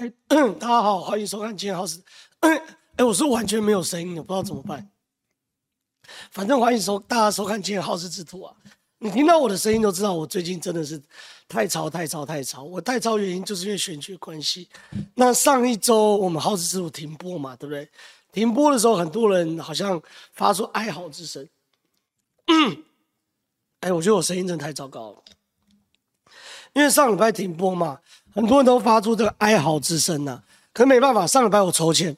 大家好，欢迎收看今天好事。哎，我是完全没有声音的，不知道怎么办。反正欢迎收大家收看今天好事之徒啊！你听到我的声音都知道，我最近真的是太吵太吵太吵。我太吵原因就是因为选举关系。那上一周我们好事之徒停播嘛，对不对？停播的时候，很多人好像发出哀嚎之声。嗯，哎，我觉得我声音真的太糟糕了，因为上礼拜停播嘛。很多人都发出这个哀嚎之声呐，可是没办法，上礼拜我抽签，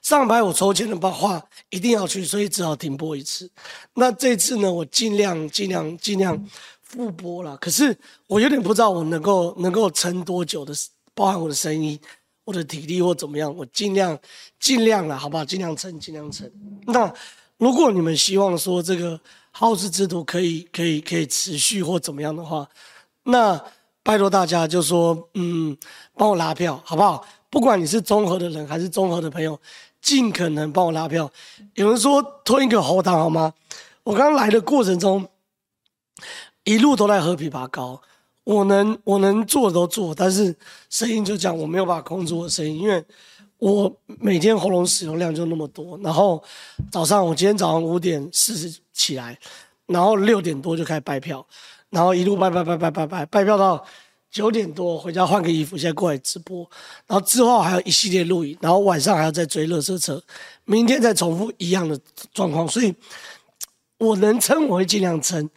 上礼拜我抽签的话一定要去，所以只好停播一次。那这次呢，我尽量尽量尽量复播了。可是我有点不知道我能够能够撑多久的，包含我的声音、我的体力或怎么样，我尽量尽量了，好不好？尽量撑，尽量撑。那如果你们希望说这个好事之徒可以可以可以持续或怎么样的话，那。拜托大家，就说嗯，帮我拉票，好不好？不管你是综合的人还是综合的朋友，尽可能帮我拉票。有人说吞一个喉糖好吗？我刚来的过程中，一路都在喝枇杷膏，我能我能做的都做，但是声音就讲，我没有办法控制我的声音，因为我每天喉咙使用量就那么多。然后早上我今天早上五点四十起来，然后六点多就开始拜票。然后一路拜拜拜拜拜拜拜票到九点多回家换个衣服，现在过来直播。然后之后还有一系列录影，然后晚上还要再追垃圾车，明天再重复一样的状况。所以我能撑我会尽量撑，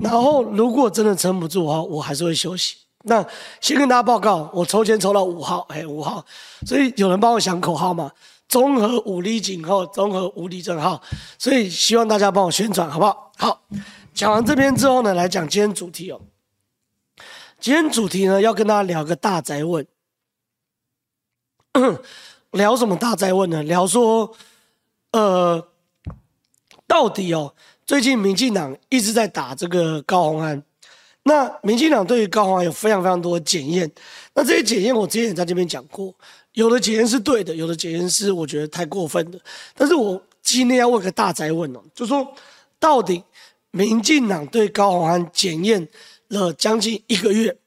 然后如果真的撑不住的话，我还是会休息。那先跟大家报告，我抽签抽到五号，哎，五号。所以有人帮我想口号嘛？综合五力警号，综合无敌正号。所以希望大家帮我宣传，好不好？好。讲完这边之后呢，来讲今天主题哦。今天主题呢，要跟大家聊个大宅问。聊什么大宅问呢？聊说，呃，到底哦，最近民进党一直在打这个高虹安。那民进党对于高虹安有非常非常多的检验。那这些检验我之前也在这边讲过，有的检验是对的，有的检验是我觉得太过分的。但是我今天要问个大宅问哦，就说到底。民进党对高虹安检验了将近一个月，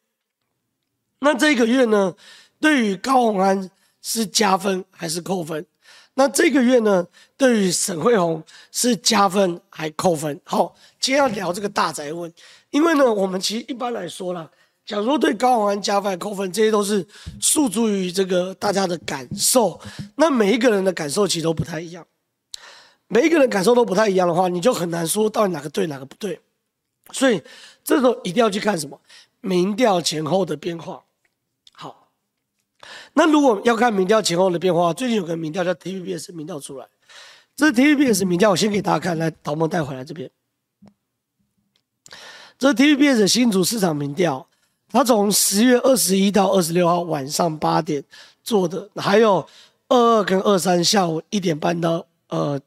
那这个月呢，对于高虹安是加分还是扣分？那这个月呢，对于沈慧虹是加分还扣分？好，今天要聊这个大宅问，因为呢，我们其实一般来说啦，假如对高虹安加分扣分，这些都是诉诸于这个大家的感受，那每一个人的感受其实都不太一样。每一个人感受都不太一样的话，你就很难说到底哪个对哪个不对。所以这时候一定要去看什么民调前后的变化。好，那如果要看民调前后的变化，最近有个民调叫 TVBS 民调出来，这是 TVBS 民调，我先给大家看，来，导播带回来这边。这是 TVBS 新竹市场民调，他从十月二十一到二十六号晚上八点做的，还有二二跟二三下午一点半到呃。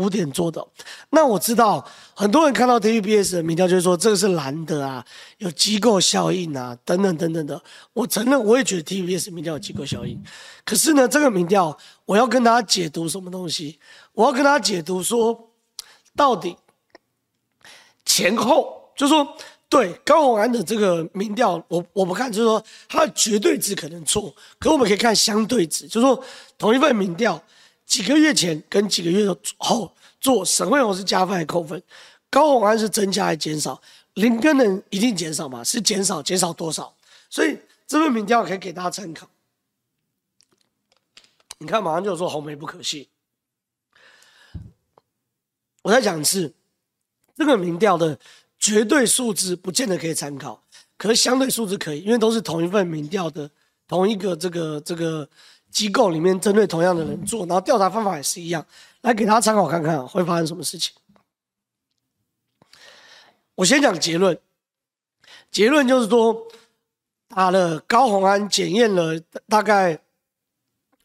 五点做的，那我知道很多人看到 TVBS 的民调，就是说这个是蓝的啊，有机构效应啊，等等等等的。我承认，我也觉得 TVBS 民调有机构效应。可是呢，这个民调我要跟大家解读什么东西？我要跟大家解读说，到底前后，就是说对高虹安的这个民调，我我不看，就是说它的绝对值可能错，可我们可以看相对值，就是说同一份民调。几个月前跟几个月后做沈慧虹是加分还扣分？高虹安是增加还是减少？林根能一定减少吗？是减少，减少多少？所以这份民调可以给大家参考。你看，马上就说红梅不可信。我再讲一次，这个民调的绝对数字不见得可以参考，可是相对数字可以，因为都是同一份民调的同一个这个这个。机构里面针对同样的人做，然后调查方法也是一样，来给大家参考看看会发生什么事情。我先讲结论，结论就是说，打了高虹安检验了大概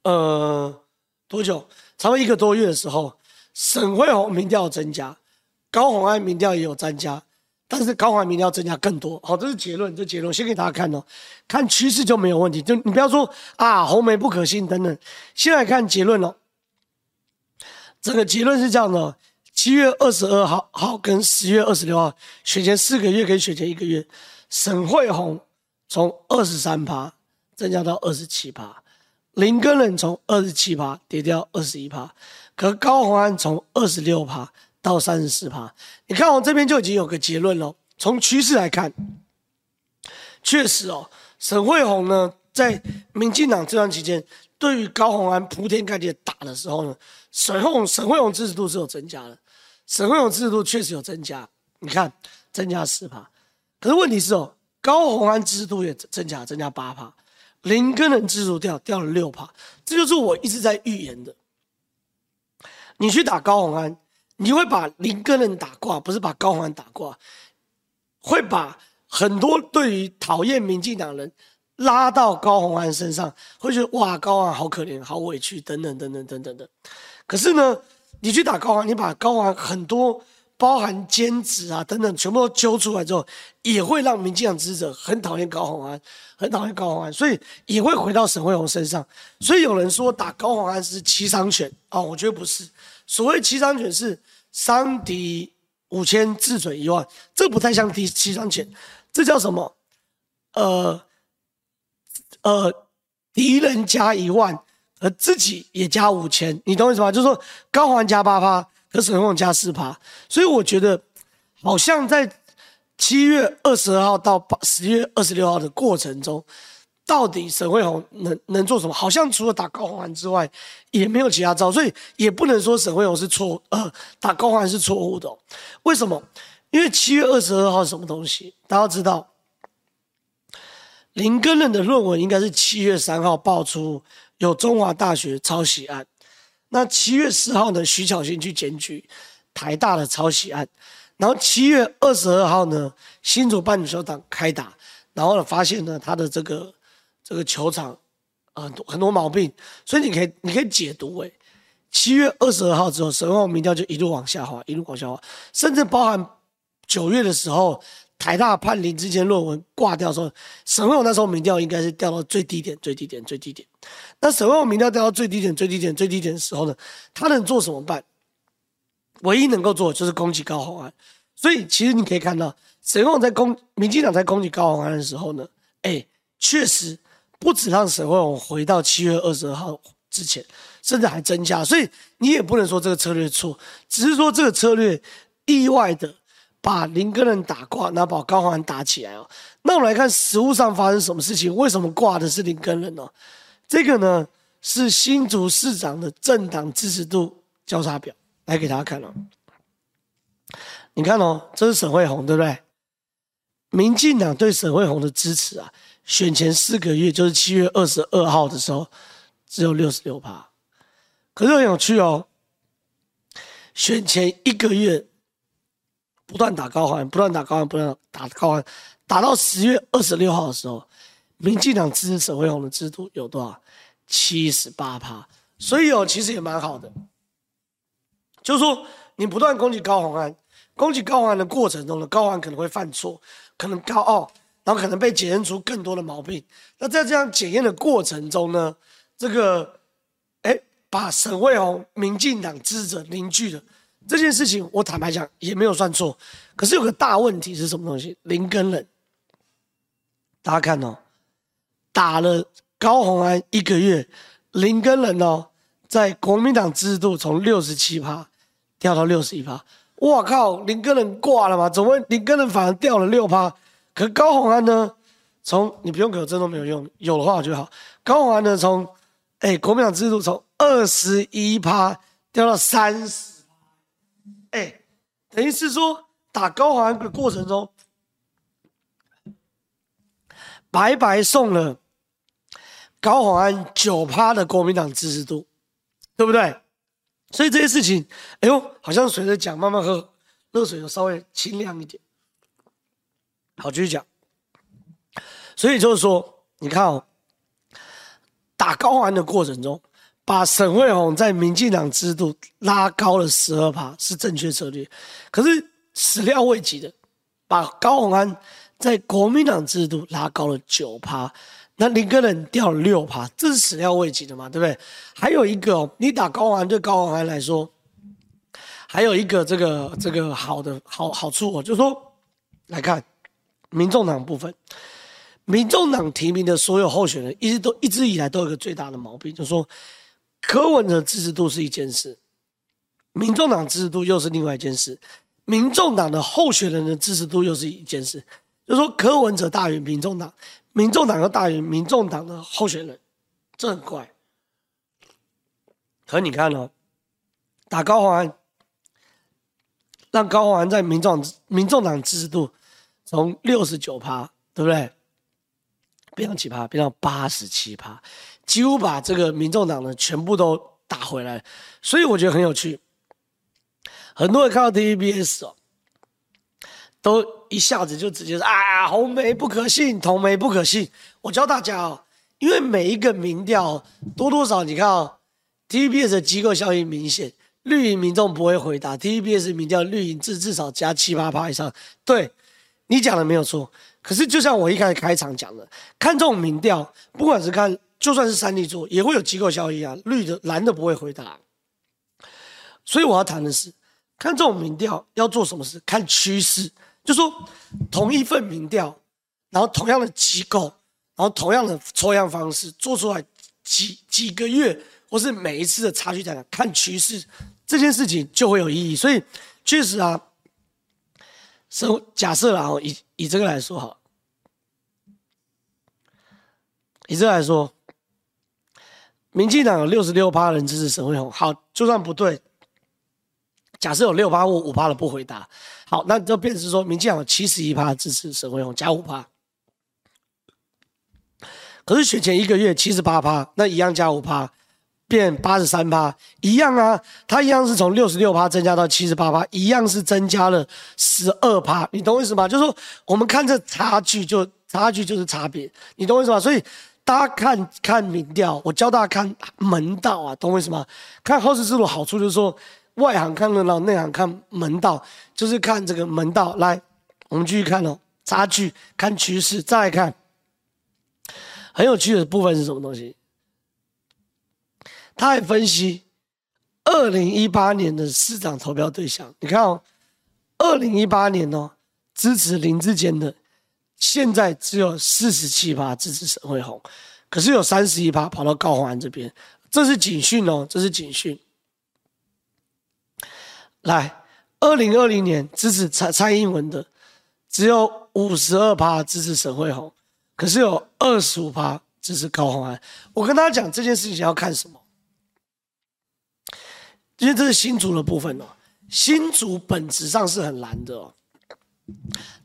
呃多久？差不多一个多月的时候，沈慧虹民调增加，高虹安民调也有增加。但是高虹安民要增加更多，好，这是结论，这结论，先给大家看哦，看趋势就没有问题，就你不要说啊红梅不可信等等，先来看结论哦。这个结论是这样的：七月二十二号号跟十月二十六号选前四个月跟选前一个月，沈慧红从二十三趴增加到二十七趴，林根仁从二十七趴跌掉二十一趴，可高虹安从二十六趴到三十四趴。你看我这边就已经有个结论了。从趋势来看，确实哦，沈慧虹呢，在民进党这段期间，对于高虹安铺天盖地打的时候呢，沈慧虹沈慧虹支持度是有增加的，沈慧虹支持度确实有增加。你看，增加四趴，可是问题是哦，高虹安支持度也增加，增加八趴。林根仁支持度掉掉了六趴，这就是我一直在预言的。你去打高虹安，你会把林根人打挂，不是把高虹安打挂，会把很多对于讨厌民进党人拉到高虹安身上，会觉得哇，高虹安好可怜，好委屈，等等等等等等等。可是呢，你去打高虹安，你把高虹安很多。包含兼职啊等等，全部都揪出来之后，也会让民进党支持者很讨厌高虹安，很讨厌高虹安，所以也会回到沈慧虹身上。所以有人说打高虹安是七伤拳啊，我觉得不是。所谓七伤拳是伤敌五千，自损一万，这不太像第七伤拳，这叫什么？呃呃，敌人加一万，而自己也加五千，你懂我意思吗？就是说高虹安加八趴。可沈慧虹加四趴，所以我觉得好像在七月二十二号到八十月二十六号的过程中，到底沈慧虹能能做什么？好像除了打高虹安之外，也没有其他招，所以也不能说沈慧虹是错，呃，打高虹安是错误的。为什么？因为七月二十二号是什么东西？大家知道，林耕仁的论文应该是七月三号爆出有中华大学抄袭案。那七月四号呢，徐巧芯去检举台大的抄袭案，然后七月二十二号呢，新竹半女球场开打，然后呢发现呢他的这个这个球场很多很多毛病，所以你可以你可以解读为，七月二十二号之后，沈慧虹民调就一路往下滑，一路往下滑，甚至包含九月的时候。台大判林之前论文挂掉的时候，沈慧虹那时候民调应该是掉到最低点、最低点、最低点。那沈慧虹民调掉到最低点、最低点、最低点的时候呢，他能做什么办？唯一能够做的就是攻击高虹安。所以其实你可以看到，沈慧虹在攻民进党在攻击高虹安的时候呢，哎，确实不止让沈慧虹回到七月二十二号之前，甚至还增加。所以你也不能说这个策略错，只是说这个策略意外的。把林根仁打挂，然后把高虹安打起来哦。那我们来看实物上发生什么事情？为什么挂的是林根仁呢？这个呢是新竹市长的政党支持度交叉表，来给大家看哦。你看哦，这是沈慧虹，对不对？民进党对沈慧虹的支持啊，选前四个月就是七月二十二号的时候只有六十六趴，可是很有趣哦，选前一个月。不断打高虹安，不断打高虹安，不断打高虹安，打到十月二十六号的时候，民进党支持沈慧虹的支持度有多少？七十八趴。所以哦，其实也蛮好的。就是说，你不断攻击高虹安，攻击高虹安的过程中呢，高虹安可能会犯错，可能高傲，然后可能被检验出更多的毛病。那在这样检验的过程中呢，这个，哎，把沈卫红民进党支持者凝聚了。这件事情我坦白讲也没有算错，可是有个大问题是什么东西？林根人，大家看哦，打了高虹安一个月，林根人哦，在国民党支持度从六十七趴掉到六十一趴，我靠，林根人挂了吗？怎么林根人反而掉了六趴？可高虹安呢？从你不用给我，真都没有用，有的话我就好。高虹安呢？从哎国民党支持度从二十一趴掉到三十。哎，等于是说打高虹安的过程中，白白送了高虹安九趴的国民党支持度，对不对？所以这些事情，哎呦，好像随着讲，慢慢喝热水就稍微清凉一点。好，继续讲。所以就是说，你看哦，打高安的过程中。把沈慧红在民进党制度拉高了十二趴是正确策略，可是始料未及的，把高虹安在国民党制度拉高了九趴，那林耕仁掉了六趴，这是始料未及的嘛，对不对？还有一个哦，你打高虹安对高虹安来说，还有一个这个这个好的好好处哦，就是说来看民众党部分，民众党提名的所有候选人，一直都一直以来都有一个最大的毛病，就是说柯文哲支持度是一件事，民众党支持度又是另外一件事，民众党的候选人的支持度又是一件事，就是说柯文哲大于民众党，民众党又大于民众党的候选人，这很怪。可你看哦，打高虹安，让高虹安在民众民众党支持度从六十九趴，对不对？变成几趴，变到八十七趴，几乎把这个民众党呢全部都打回来，所以我觉得很有趣。很多人看到 TVBS 哦，都一下子就直接说啊，红媒不可信，同媒不可信。我教大家哦，因为每一个民调多多少，你看哦，TVBS 的机构效应明显，绿营民众不会回答，TVBS 民调绿营至至少加七八趴以上。对，你讲的没有错。可是，就像我一开始开场讲的，看这种民调，不管是看，就算是三立做，也会有机构效益啊。绿的、蓝的不会回答。所以我要谈的是，看这种民调要做什么事？看趋势，就说同一份民调，然后同样的机构，然后同样的抽样方式做出来几几个月，或是每一次的差距在哪？看趋势，这件事情就会有意义。所以，确实啊。假设啦，以以这个来说哈，以这个来说，民进党有六十六趴人支持沈慧虹，好，就算不对，假设有六趴或五趴的不回答，好，那就变成是说，民进党有七十一趴支持沈慧虹，加五趴，可是选前一个月七十八趴，那一样加五趴。变八十三趴，一样啊，它一样是从六十六趴增加到七十八趴，一样是增加了十二趴，你懂我意思吗？就是说，我们看这差距就差距就是差别，你懂我意思吗？所以大家看看民调，我教大家看门道啊，懂我意思吗？看后势之路好处就是说，外行看热闹，内行看门道，就是看这个门道。来，我们继续看哦，差距，看趋势，再来看很有趣的部分是什么东西？他还分析二零一八年的市长投票对象，你看哦，二零一八年哦，支持林志坚的，现在只有四十七趴支持沈慧虹，可是有三十一趴跑到高虹安这边，这是警讯哦，这是警讯。来，二零二零年支持蔡蔡英文的，只有五十二趴支持沈慧虹，可是有二十五趴支持高虹安。我跟大家讲这件事情要看什么？因为这是新竹的部分哦，新竹本质上是很蓝的哦，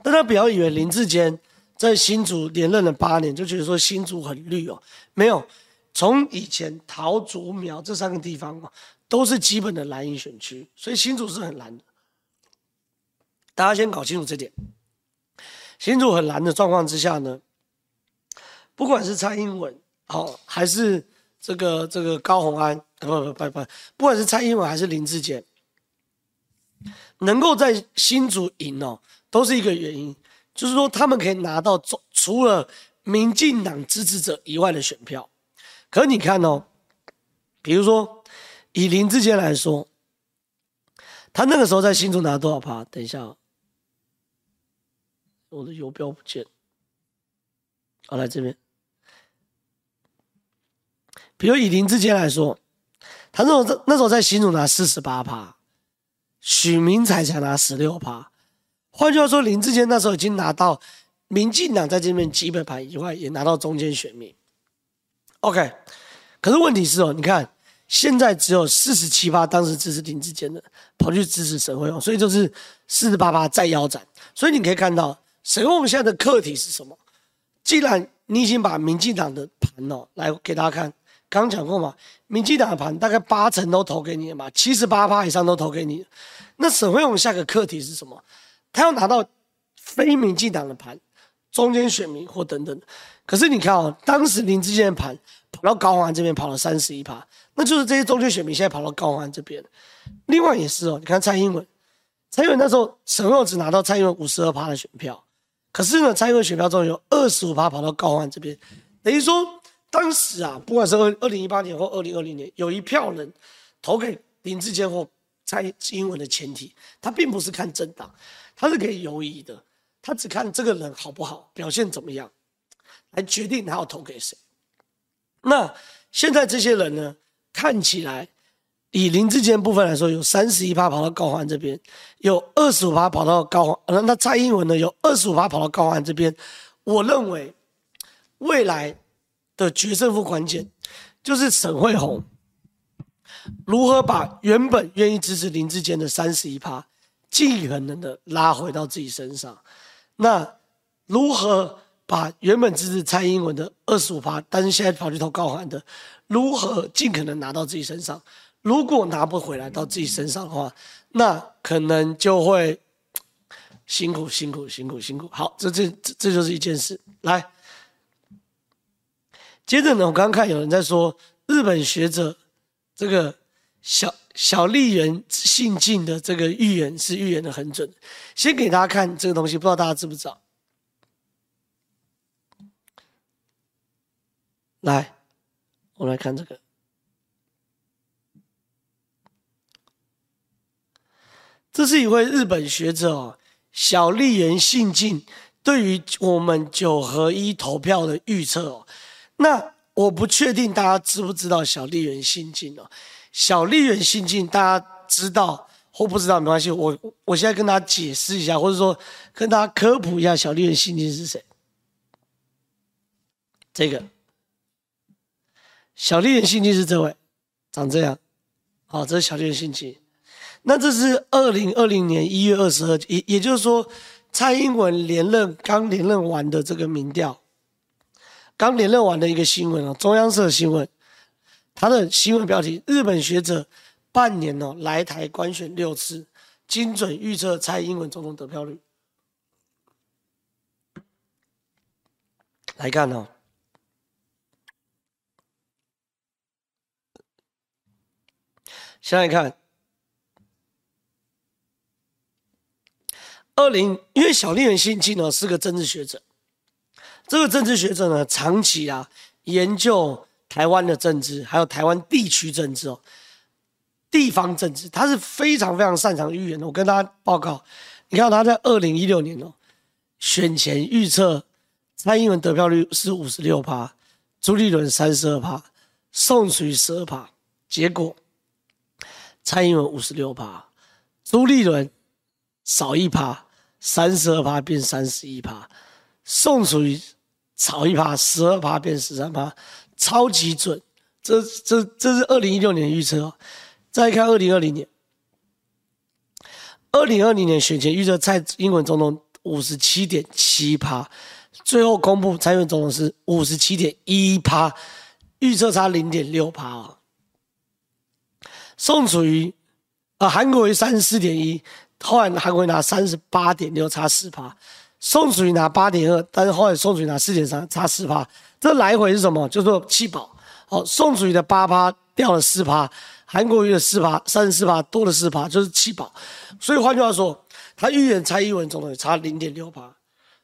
大家不要以为林志坚在新竹连任了八年就觉得说新竹很绿哦，没有，从以前桃竹苗这三个地方哦，都是基本的蓝营选区，所以新竹是很蓝的。大家先搞清楚这点，新竹很蓝的状况之下呢，不管是蔡英文哦，还是。这个这个高虹安，不不不不，不管是蔡英文还是林志坚，能够在新竹赢哦，都是一个原因，就是说他们可以拿到除了民进党支持者以外的选票。可你看哦，比如说以林志坚来说，他那个时候在新竹拿多少趴？等一下哦，我的游标不见，好，来这边。比如以林志坚来说，他那时候那时候在新竹拿四十八趴，许明才才拿十六趴。换句话说，林志坚那时候已经拿到民进党在这边基本盘以外，也拿到中间选民。OK，可是问题是哦，你看现在只有四十七趴当时支持林志坚的跑去支持沈慧荣，所以就是四十八趴再腰斩。所以你可以看到沈慧荣现在的课题是什么？既然你已经把民进党的盘哦来给大家看。刚讲过嘛，民进党的盘大概八成都投给你了嘛，七十八趴以上都投给你。那沈慧虹下个课题是什么？他要拿到非民进党的盘，中间选民或等等。可是你看哦，当时林志坚的盘跑到高虹安这边跑了三十一趴，那就是这些中间选民现在跑到高虹安这边。另外也是哦，你看蔡英文，蔡英文那时候沈慧虹只拿到蔡英文五十二趴的选票，可是呢，蔡英文选票中有二十五趴跑到高虹安这边，等于说。当时啊，不管是二二零一八年或二零二零年，有一票人投给林志坚或蔡英文的前提，他并不是看政党，他是可以游移的，他只看这个人好不好，表现怎么样。来决定他要投给谁。那现在这些人呢，看起来以林志坚部分来说，有三十一趴跑到高虹安这边，有二十五趴跑到高虹，那那蔡英文呢，有二十五趴跑到高虹安这边。我认为未来的决胜负关键就是沈慧虹如何把原本愿意支持林志坚的三十一趴，尽可能的拉回到自己身上。那如何？把原本支持蔡英文的二十五趴，但是现在跑去投高环的，如何尽可能拿到自己身上？如果拿不回来到自己身上的话，那可能就会 辛苦辛苦辛苦辛苦。好，这这这就是一件事。来，接着呢，我刚刚看有人在说日本学者这个小小笠原信近的这个预言是预言的很准。先给大家看这个东西，不知道大家知不知道？来，我们来看这个。这是一位日本学者哦，小笠原信近对于我们九合一投票的预测哦。那我不确定大家知不知道小笠原信近哦。小笠原信近大家知道或不知道没关系，我我现在跟大家解释一下，或者说跟大家科普一下小笠原信近是谁。这个。小笠原信近是这位，长这样，好，这是小笠原信近。那这是二零二零年一月二十二，也也就是说，蔡英文连任刚连任完的这个民调，刚连任完的一个新闻哦，中央社新闻，他的新闻标题：日本学者半年哦来台观选六次，精准预测蔡英文总统得票率。来看哦。先来看，二零，因为小笠原信近呢是个政治学者，这个政治学者呢长期啊研究台湾的政治，还有台湾地区政治哦，地方政治，他是非常非常擅长预言的。我跟大家报告，你看他在二零一六年哦选前预测蔡英文得票率是五十六趴，朱立伦三十二趴，宋楚瑜十二趴，结果。蔡英文五十六趴，朱立伦少一趴，三十二趴变三十一趴，宋楚瑜少一趴，十二趴变十三趴，超级准。这这这是二零一六年预测哦。再看二零二零年，二零二零年选前预测蔡英文总统五十七点七趴，最后公布蔡英文总统是五十七点一趴，预测差零点六趴哦。宋楚瑜，啊，韩国瑜三十四点一，后来韩国瑜拿三十八点六，差四趴。宋楚瑜拿八点二，但是后来宋楚瑜拿四点三，差四趴。这来回是什么？就是说弃保。好，宋楚瑜的八趴掉了四趴，韩国瑜的四趴，三十四趴多了四趴，就是弃保。所以换句话说，他预言蔡英文总统差零点六趴。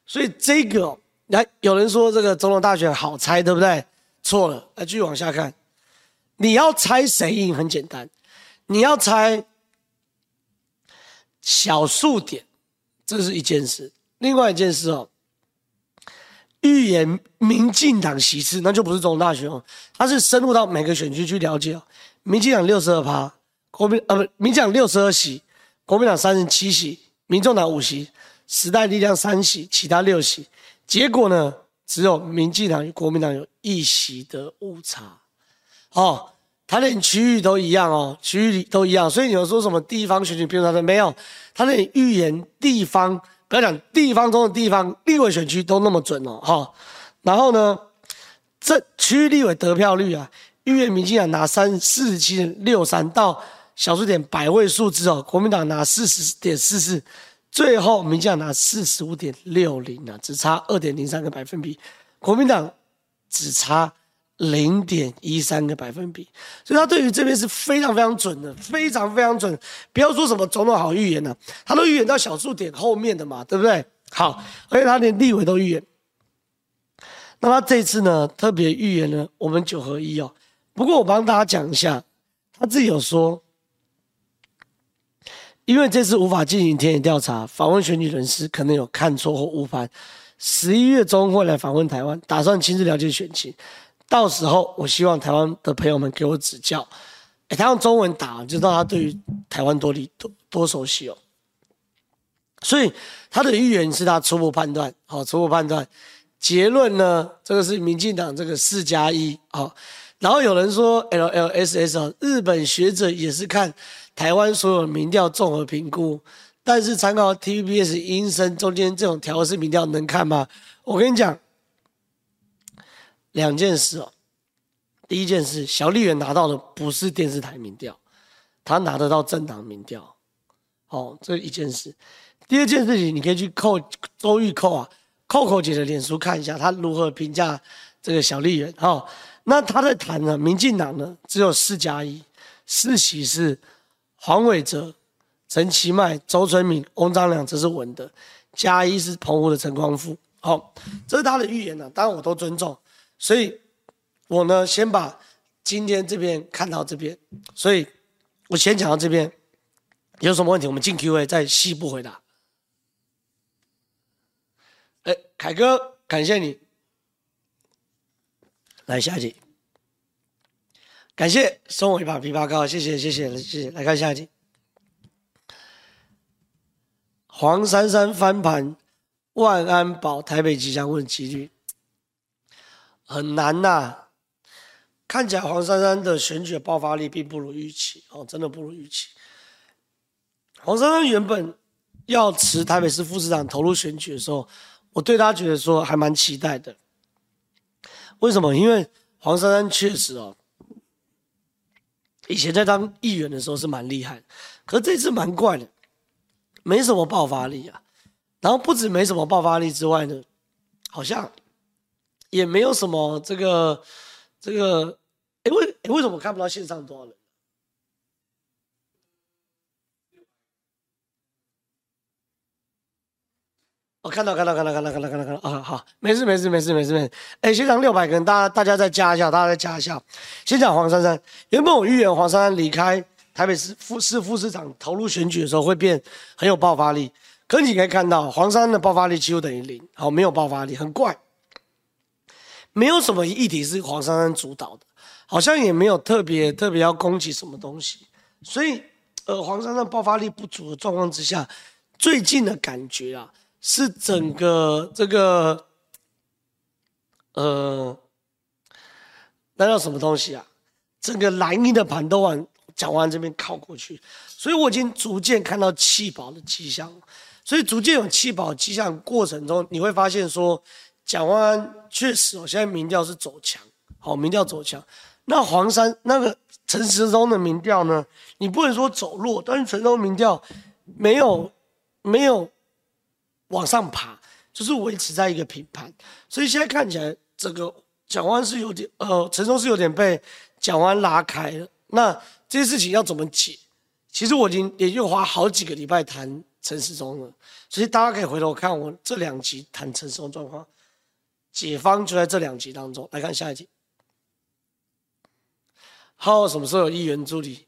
所以这个，来有人说这个总统大选好猜，对不对？错了，来继续往下看。你要猜谁赢很简单。你要猜小数点，这是一件事。另外一件事哦，预言民进党席次，那就不是总统大选哦，他是深入到每个选区去了解哦。民进党六十二趴，国民呃不，民进党六十二席，国民党三十七席，民众党五席，时代力量三席，其他六席。结果呢，只有民进党与国民党有一席的误差，哦。他连区域都一样哦，区域里都一样，所以你要说什么地方选举变数？他说没有，他连预言地方，不要讲地方中的地方立委选区都那么准哦，哈。然后呢，这区立委得票率啊，预言民进党拿三四十七点六三到小数点百位数字哦，国民党拿四十点四四，最后民进党拿四十五点六零啊，只差二点零三个百分比，国民党只差。零点一三个百分比，所以他对于这边是非常非常准的，非常非常准。不要说什么总统好预言呢、啊，他都预言到小数点后面的嘛，对不对？好，而且他连立委都预言。那他这次呢，特别预言了我们九合一哦。不过我帮大家讲一下，他自己有说，因为这次无法进行田野调查，访问选举人士可能有看错或误判，十一月中会来访问台湾，打算亲自了解选情。到时候，我希望台湾的朋友们给我指教。哎，他用中文打，就知道他对于台湾多理多多熟悉哦。所以他的预言是他初步判断，好，初步判断。结论呢，这个是民进党这个四加一啊。然后有人说 LLSS 日本学者也是看台湾所有民调综合评估，但是参考 TVBS 音声中间这种调式民调能看吗？我跟你讲，两件事哦。第一件事，小丽媛拿到的不是电视台民调，他拿得到政党民调，哦，这一件事。第二件事情，你可以去扣周玉蔻啊，扣扣姐的脸书看一下，他如何评价这个小丽媛。哦，那他在谈呢，民进党呢只有四加一，四席是黄伟哲、陈其迈、周春敏、翁章梁，这是稳的，加一是澎湖的陈光复。好、哦，这是他的预言呢、啊，当然我都尊重，所以。我呢，先把今天这边看到这边，所以我先讲到这边，有什么问题我们进 Q&A 再细部回答。哎，凯哥，感谢你，来下一题，感谢送我一把枇杷膏，谢谢谢谢谢谢，来看下一题，黄珊珊翻盘，万安保台北吉祥问几率很难呐、看起来黄珊珊的选举爆发力并不如预期哦，真的不如预期。黄珊珊原本要辞台北市副市长投入选举的时候，我对他觉得说还蛮期待的。为什么？因为黄珊珊确实哦，以前在当议员的时候是蛮厉害，可是这次蛮怪的，没什么爆发力啊。然后不止没什么爆发力之外呢，好像也没有什么这个。这个，哎，为为什么看不到线上多少人？我、哦、看到，看到，看到，看到，看到，看到，啊！好，没事，没事，没事，没事，没事。哎，现场六百个人，大家大家再加一下，大家再加一下。先讲黄珊珊，原本我预言黄珊珊离开台北市副市副市长投入选举的时候会变很有爆发力，可你可以看到黄珊珊的爆发力几乎等于零，好，没有爆发力，很怪。没有什么议题是黄珊珊主导的，好像也没有特别特别要攻击什么东西，所以呃，黄珊珊爆发力不足的状况之下，最近的感觉啊，是整个这个呃，那叫什么东西啊？整个蓝营的盘都往蒋万这边靠过去，所以我已经逐渐看到弃保的迹象，所以逐渐有弃保迹象过程中，你会发现说。蒋万安确实我，现在民调是走强，好，民调走强。那黄山那个陈时中的民调呢？你不能说走弱，但是陈时中民调没有没有往上爬，就是维持在一个平盘。所以现在看起来，这个蒋万是有点呃，陈时中是有点被蒋万拉开了。那这些事情要怎么解？其实我已经连续花好几个礼拜谈陈时中了，所以大家可以回头看我这两集谈陈时中状况。解方就在这两集当中，来看下一集。好，什么时候有议员助理？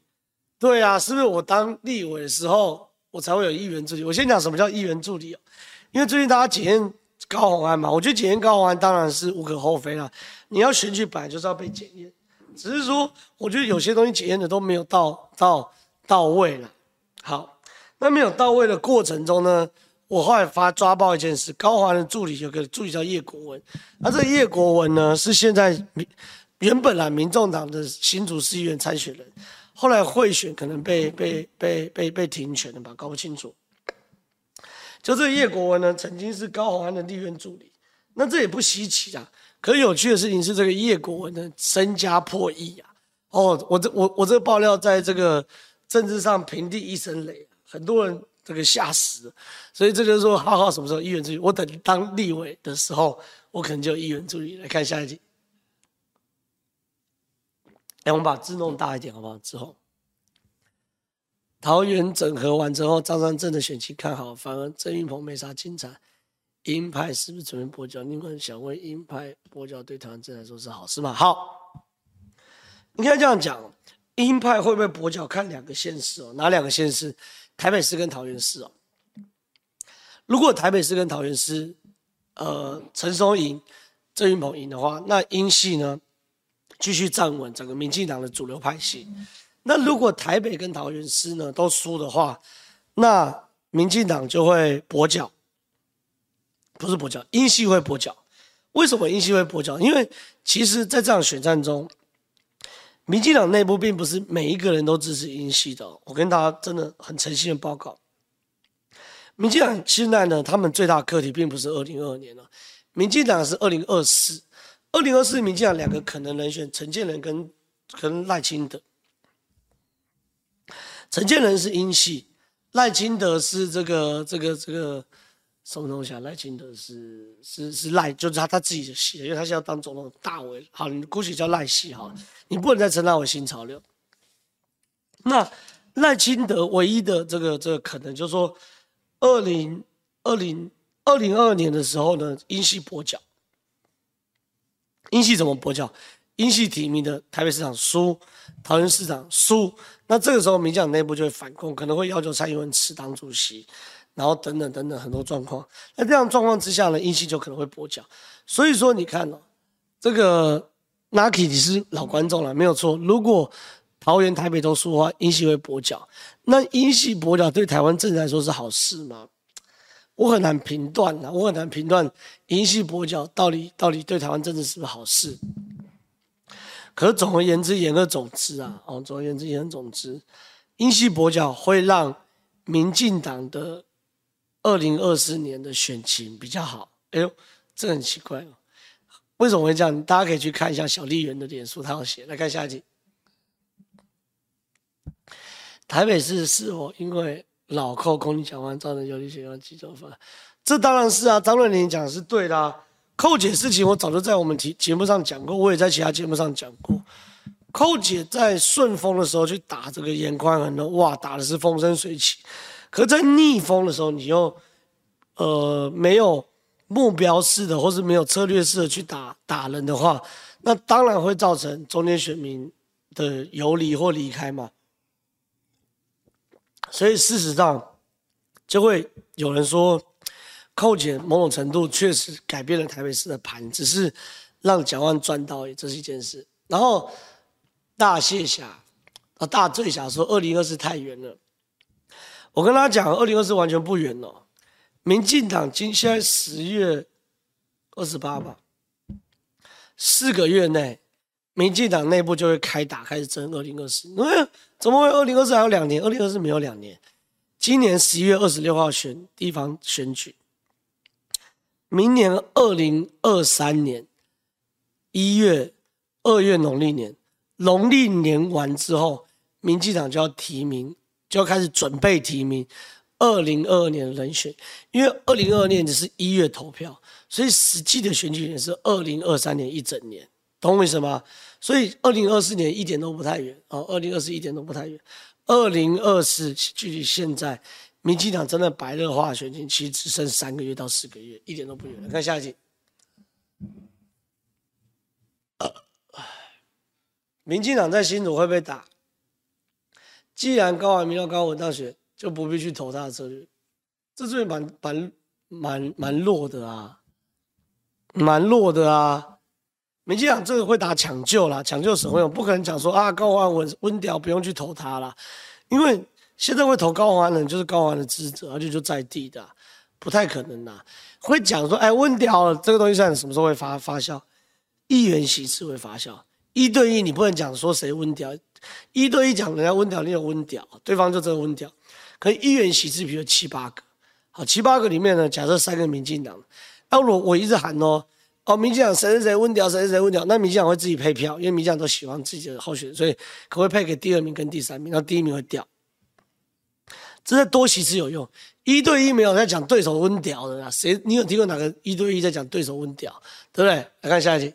对啊，是不是我当立委的时候，我才会有议员助理？我先讲什么叫议员助理哦，因为最近大家检验高虹安嘛，我觉得检验高虹安当然是无可厚非啦。你要选举本来就是要被检验，只是说我觉得有些东西检验的都没有到到到位了。好，那没有到位的过程中呢？我后来发抓爆一件事，高虹安的助理有个助理叫叶国文，那这个叶国文呢是现在民原本啊民众党的新竹市议员参选人，后来贿选可能被被被被被停权了吧，搞不清楚。就这个叶国文呢，曾经是高虹安的立院助理，那这也不稀奇啊。可有趣的事情是，这个叶国文的身家破亿啊！哦，我这我我这个爆料在这个政治上平地一声雷，很多人。这个吓死了，所以这就是说，浩浩什么时候议员助理？我等当立委的时候，我可能就有议员助理。来看下一集。哎，我们把字弄大一点，好不好？之后，桃园整合完之后，张善政的选情看好，反而郑运鹏没啥精彩。鹰派是不是准备跛脚？宁可想问，鹰派跛脚对台湾政来说是好事吗？好，应该这样讲，鹰派会不会跛脚？看两个县市哦，哪两个县市？台北市跟桃园市哦，如果台北市跟桃园市，呃陈松赢、郑运鹏赢的话，那英系呢继续站稳整个民进党的主流派系。那如果台北跟桃园市呢都输的话，那民进党就会跛脚，不是跛脚，英系会跛脚。为什么英系会跛脚？因为其实在这场选战中，民进党内部并不是每一个人都支持英系的。我跟大家真的很诚心的报告，民进党现在呢，他们最大的课题并不是二零二二年了，民进党是二零二四，二零二四民进党两个可能人选，陈建仁跟跟赖清德。陈建仁是英系，赖清德是这个这个这个什么东西啊？赖清德是是是赖，就是他他自己的戏，因为他现在要当总统大为，好，你姑且叫赖戏好，你不能再称他为新潮流。那赖清德唯一的这个这个可能就是说，二零二零二零二二年的时候呢，英系跛脚，英系怎么跛脚？英系提名的台北市长输，桃园市长输，那这个时候民进党内部就会反攻，可能会要求蔡英文辞党主席，然后等等等等很多状况。那这样状况之下呢，英系就可能会跛脚。所以说你看哦，这个 Nike 你是老观众了，没有错。如果桃园、台北都输的话，英系会跛脚。那英系跛脚对台湾政治来说是好事吗？我很难评断啊，我很难评断英系跛脚到底到底对台湾政治是不是好事。可是总而言之，言而总之啊，哦，总而言之，言而总之，英系跛脚会让民进党的二零二四年的选情比较好。哎呦，这很奇怪哦，为什么会这样？大家可以去看一下小笠原的脸书，他有写。来看下一集，台北市是否因为老扣空军讲话造成有利选要急走法？这当然是啊，张润宁讲的是对的啊。寇姐事情我早就在我们题节目上讲过，我也在其他节目上讲过。寇姐在顺风的时候去打这个颜宽恒的，哇，打的是风生水起。可在逆风的时候，你又呃没有目标式的，或是没有策略式的去打打人的话，那当然会造成中间选民的游离或离开嘛。所以事实上就会有人说。扣减某种程度确实改变了台北市的盘，只是让蒋万赚到，这是一件事。然后大谢侠啊，大醉侠说二零二四太远了。我跟他讲，二零二四完全不远了。民进党今现在十月二十八吧，四个月内，民进党内部就会开打，开始争二零二四。嗯，怎么会二零二四还有两年？二零二四没有两年，今年十一月二十六号选地方选举。明年二零二三年一月、二月农历年，农历年完之后，民进党就要提名，就要开始准备提名二零二二年的人选。因为二零二二年只是一月投票，所以实际的选举年是二零二三年一整年，懂我意思吗？所以二零二四年一点都不太远啊，二零二四一点都不太远，二零二四距离现在。民进党真的白热化选情，其实只剩三个月到四个月，一点都不远。看下一集。民进党在新竹会被打，既然高虹安、民调高文大学，就不必去投他的策略，这最蛮蛮蛮蛮弱的啊，蛮弱的啊。民进党这个会打抢救啦，抢救沈慧虹，不可能讲说啊高虹安稳稳屌，不用去投他啦，因为。现在会投高虹安的人就是高虹安的支持者，而且就在地的，不太可能呐。会讲说，哎，温掉了这个东西算什么时候会发发酵？议员席次会发酵，一对一你不能讲说谁温掉，一对一讲人家温屌，你有温屌，对方就真的温屌。可以议员席次比如七八个，好，七八个里面呢，假设三个民进党，那我我一直喊哦，哦，民进党谁谁谁温屌，谁谁谁温屌，那民进党会自己配票，因为民进党都喜欢自己的候选人，所以可会配给第二名跟第三名，那第一名会掉。这在多席次有用，一对一没有在讲对手温屌的啦。谁？你有听过哪个一对一在讲对手温屌？对不对？来看下一题。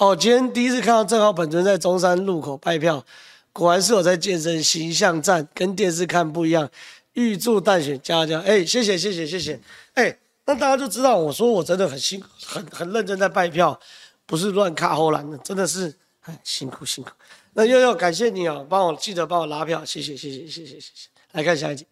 哦，今天第一次看到正好本尊在中山路口拜票，果然是我在健身，形象站，跟电视看不一样。预祝淡选加加，哎，谢谢谢谢谢谢。哎，那大家就知道，我说我真的很辛很很认真在拜票，不是乱卡后栏的，真的是哎辛苦辛苦。那悠悠，感谢你、哦，帮我记得帮我拉票，谢谢谢谢谢谢谢谢。来看下一集，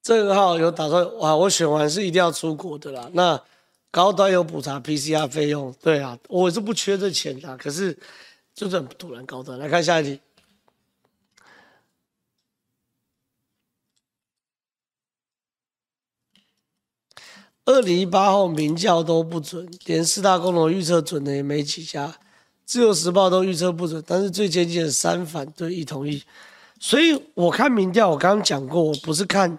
正好有打算哇，我选完是一定要出国的啦。那高端有补偿 PCR 费用，对啊，我是不缺这钱的，可是就是突然高端。来看下一题。二零一八后民调都不准，连四大共同预测准的也没几家，自由时报都预测不准，但是最接近三反对一同意。所以我看民调，我刚刚讲过，我不是看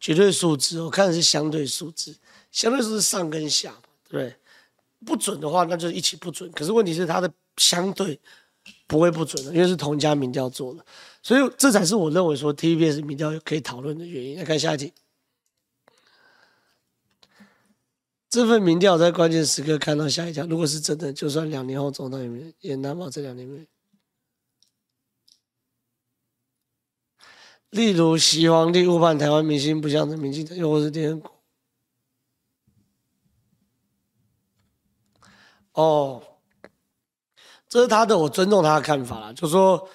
绝对数字，我看的是相对数字，相对数字上跟下，对不？准的话，那就一起不准。可是问题是它的相对不会不准的，因为是同一家民调做的，所以这才是我认为说 TVBS 民调可以讨论的原因。来看下一题。这份民调在关键时刻看到下一条，如果是真的，就算两年后总统也没也难保这两年没。例如，习皇帝误判台湾民心不向着民进党，又或是天国。哦，这是他的，我尊重他的看法啦。就说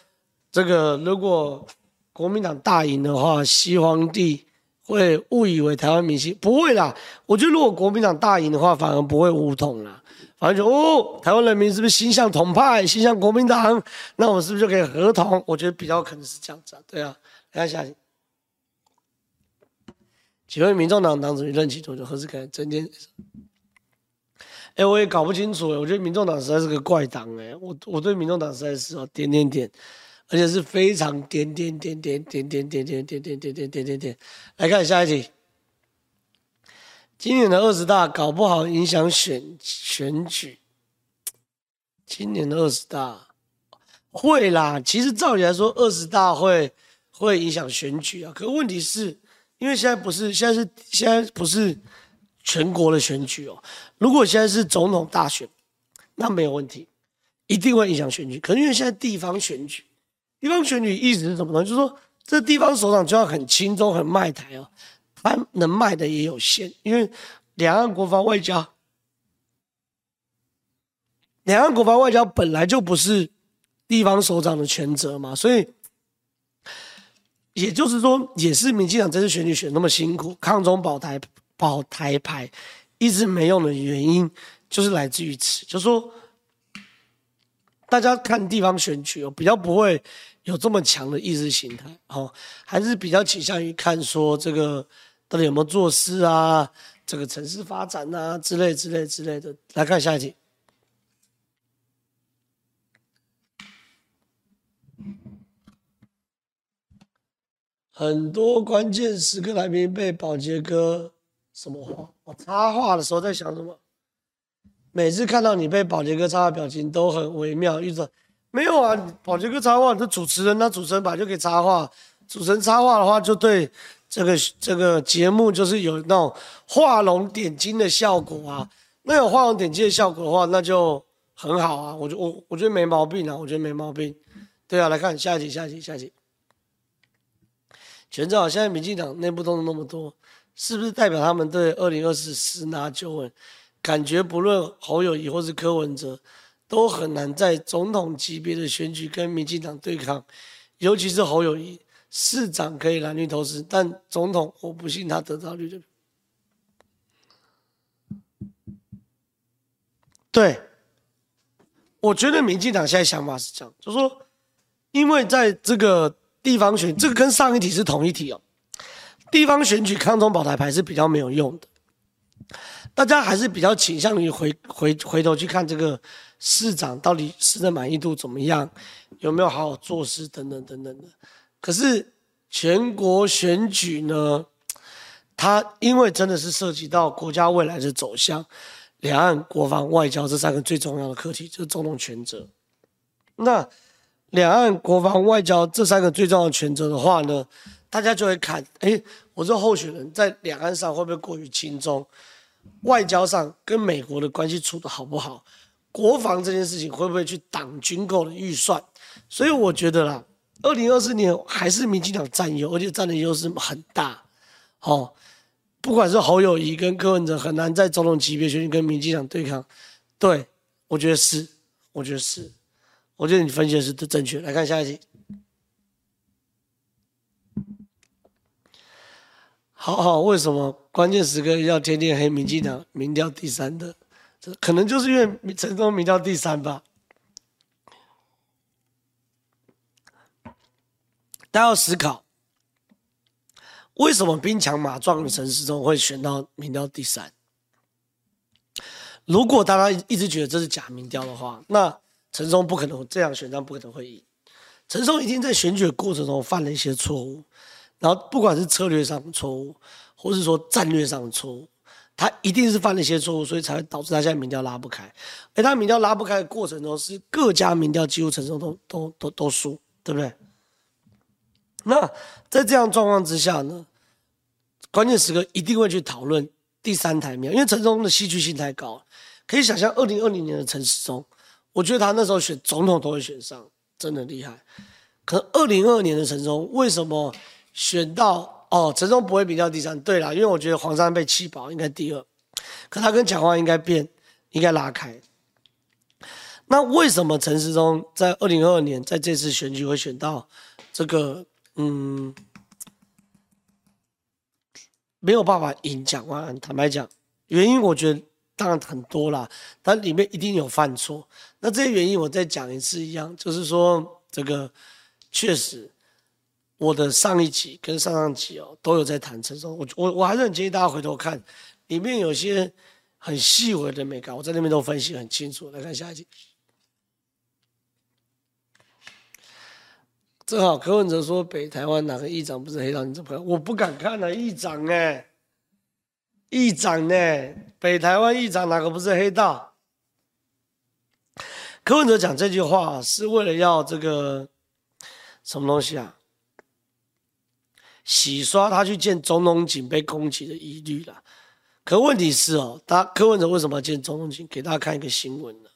这个，如果国民党大赢的话，西皇帝。会误以为台湾民心不会啦，我觉得如果国民党大赢的话，反而不会武统啦，反而就哦，台湾人民是不是心向统派，心向国民党？那我们是不是就可以合统？我觉得比较可能是这样子啊，对啊。来看下一题，请问民众党党主席任期多久？何时改增添？哎，我也搞不清楚哎，我觉得民众党实在是个怪党哎，我我对民众党实在是哦点点点。而且是非常点点点点点点点点点点点点点点点，来看下一题。今年的二十大搞不好影响选选举。今年的二十大会啦，其实照理来说，二十大会会影响选举啊。可问题是，因为现在不是现在是现在不是全国的选举哦。如果现在是总统大选，那没有问题，一定会影响选举。可能因为现在地方选举。地方选举意思是什么呢？就是说，这地方首长就要很亲中、很卖台哦，他能卖的也有限，因为两岸国防外交，两岸国防外交本来就不是地方首长的权责嘛，所以也就是说，也是民进党这次选举选那么辛苦，抗中保台、保台牌一直没用的原因，就是来自于此，就说。大家看地方选举哦，比较不会有这么强的意识形态哦，还是比较倾向于看说这个到底有没有做事啊，这个城市发展啊之类之类之类的。来看下一题，很多关键时刻来宾被保洁哥什么话？我插话的时候在想什么？每次看到你被宝杰哥插的，表情都很微妙。一直没有啊，宝杰哥插话，这主持人那主持人本来就可以插话。主持人插话的话，就对这个这个节目就是有那种画龙点睛的效果啊。那有画龙点睛的效果的话，那就很好啊。我觉我我觉得没毛病啊，我觉得没毛病。对啊，来看下一题，下一题，下一题。全照，现在民进党内部动作那么多，是不是代表他们对二零二四十拿九稳？感觉不论侯友谊或是柯文哲，都很难在总统级别的选举跟民进党对抗，尤其是侯友谊，市长可以蓝绿投资，但总统我不信他得到绿的。对，我觉得民进党现在想法是这样，就说，因为在这个地方选，这个跟上一题是同一题哦，地方选举抗中保台牌是比较没有用的。大家还是比较倾向于回回回头去看这个市长到底市政满意度怎么样，有没有好好做事等等等等的。可是全国选举呢，它因为真的是涉及到国家未来的走向，两岸国防外交这三个最重要的课题，就是总统权责。那两岸国防外交这三个最重要的权责的话呢，大家就会看，哎，我这候选人在两岸上会不会过于亲中？外交上跟美国的关系处得好不好？国防这件事情会不会去挡军购的预算？所以我觉得啦，二零二四年还是民进党占优，而且占的优势很大。哦，不管是侯友谊跟柯文哲，很难在总统级别选举跟民进党对抗。对，我觉得是，我觉得是，我觉得你分析的是正确。来看下一题。好好，为什么关键时刻要天天黑民进党民调第三的？这可能就是因为陈松民调第三吧。大家要思考，为什么兵强马壮的陈时中会选到民调第三？如果大家一直觉得这是假民调的话，那陈松不可能这样选，这样不可能会赢。陈松一定在选举的过程中犯了一些错误。然后，不管是策略上的错误，或是说战略上的错误，他一定是犯了一些错误，所以才会导致他现在民调拉不开。而他民调拉不开的过程中，是各家民调几乎陈时中都都都都输，对不对？那在这样状况之下呢，关键时刻一定会去讨论第三台民，因为陈时中的戏剧性太高，可以想象二零二零年的陈时中，我觉得他那时候选总统都会选上，真的厉害。可二零二二年的陈时中为什么？选到哦，陈忠不会比较第三。对啦，因为我觉得黄珊珊被气饱，应该第二。可他跟蒋万应该变，应该拉开。那为什么陈时中在二零二二年在这次选举会选到这个嗯没有办法赢蒋万安？坦白讲，原因我觉得当然很多啦，但里面一定有犯错。那这些原因我再讲一次一样，就是说这个确实。我的上一集跟上上集哦，都有在谈陈时中，我我我还是很建议大家回头看，里面有些很细微的美感，我在那边都分析很清楚。来看下一集，正好柯文哲说北台湾哪个议长不是黑道？你怎么看？我不敢看啊，议长哎，议长呢？北台湾议长哪个不是黑道？柯文哲讲这句话是为了要这个什么东西啊？洗刷他去见总统警被攻击的疑虑了，可问题是哦，他柯文哲为什么要见总统警？给大家看一个新闻呢？